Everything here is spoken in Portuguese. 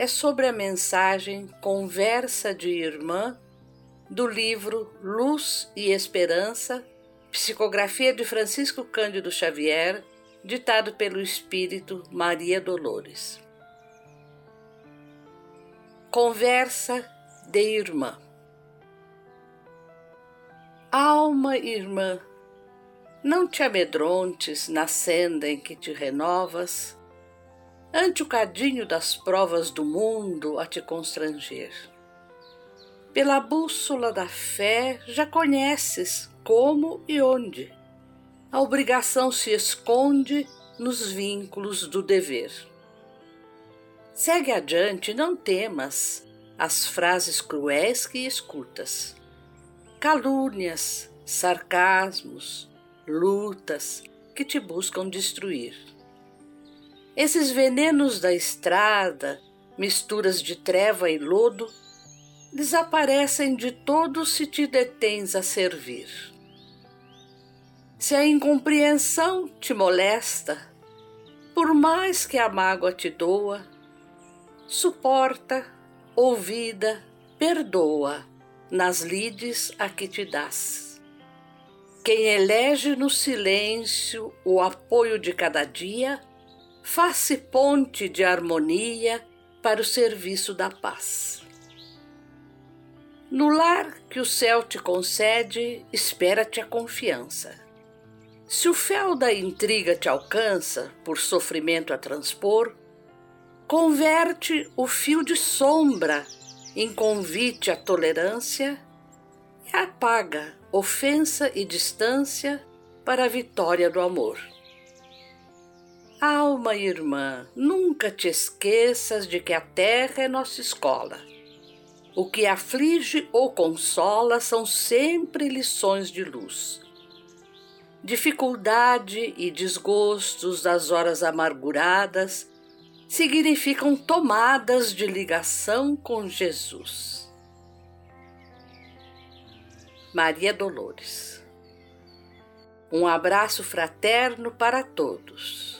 é sobre a mensagem Conversa de Irmã do livro Luz e Esperança, psicografia de Francisco Cândido Xavier, ditado pelo espírito Maria Dolores. Conversa de Irmã. Alma irmã, não te amedrontes na senda em que te renovas, ante o cadinho das provas do mundo a te constranger. Pela bússola da fé já conheces como e onde. A obrigação se esconde nos vínculos do dever. Segue adiante, não temas as frases cruéis que escutas. Calúnias, sarcasmos, lutas que te buscam destruir. Esses venenos da estrada, misturas de treva e lodo, desaparecem de todo se te detens a servir. Se a incompreensão te molesta, por mais que a mágoa te doa, suporta, ouvida, perdoa nas lides a que te das quem elege no silêncio o apoio de cada dia, faz-se ponte de harmonia para o serviço da paz. No lar que o céu te concede, espera-te a confiança. Se o fel da intriga te alcança, por sofrimento a transpor, converte o fio de sombra em convite à tolerância e apaga ofensa e distância para a vitória do amor. Alma irmã, nunca te esqueças de que a terra é nossa escola. O que aflige ou consola são sempre lições de luz. Dificuldade e desgostos das horas amarguradas significam tomadas de ligação com Jesus. Maria Dolores. Um abraço fraterno para todos.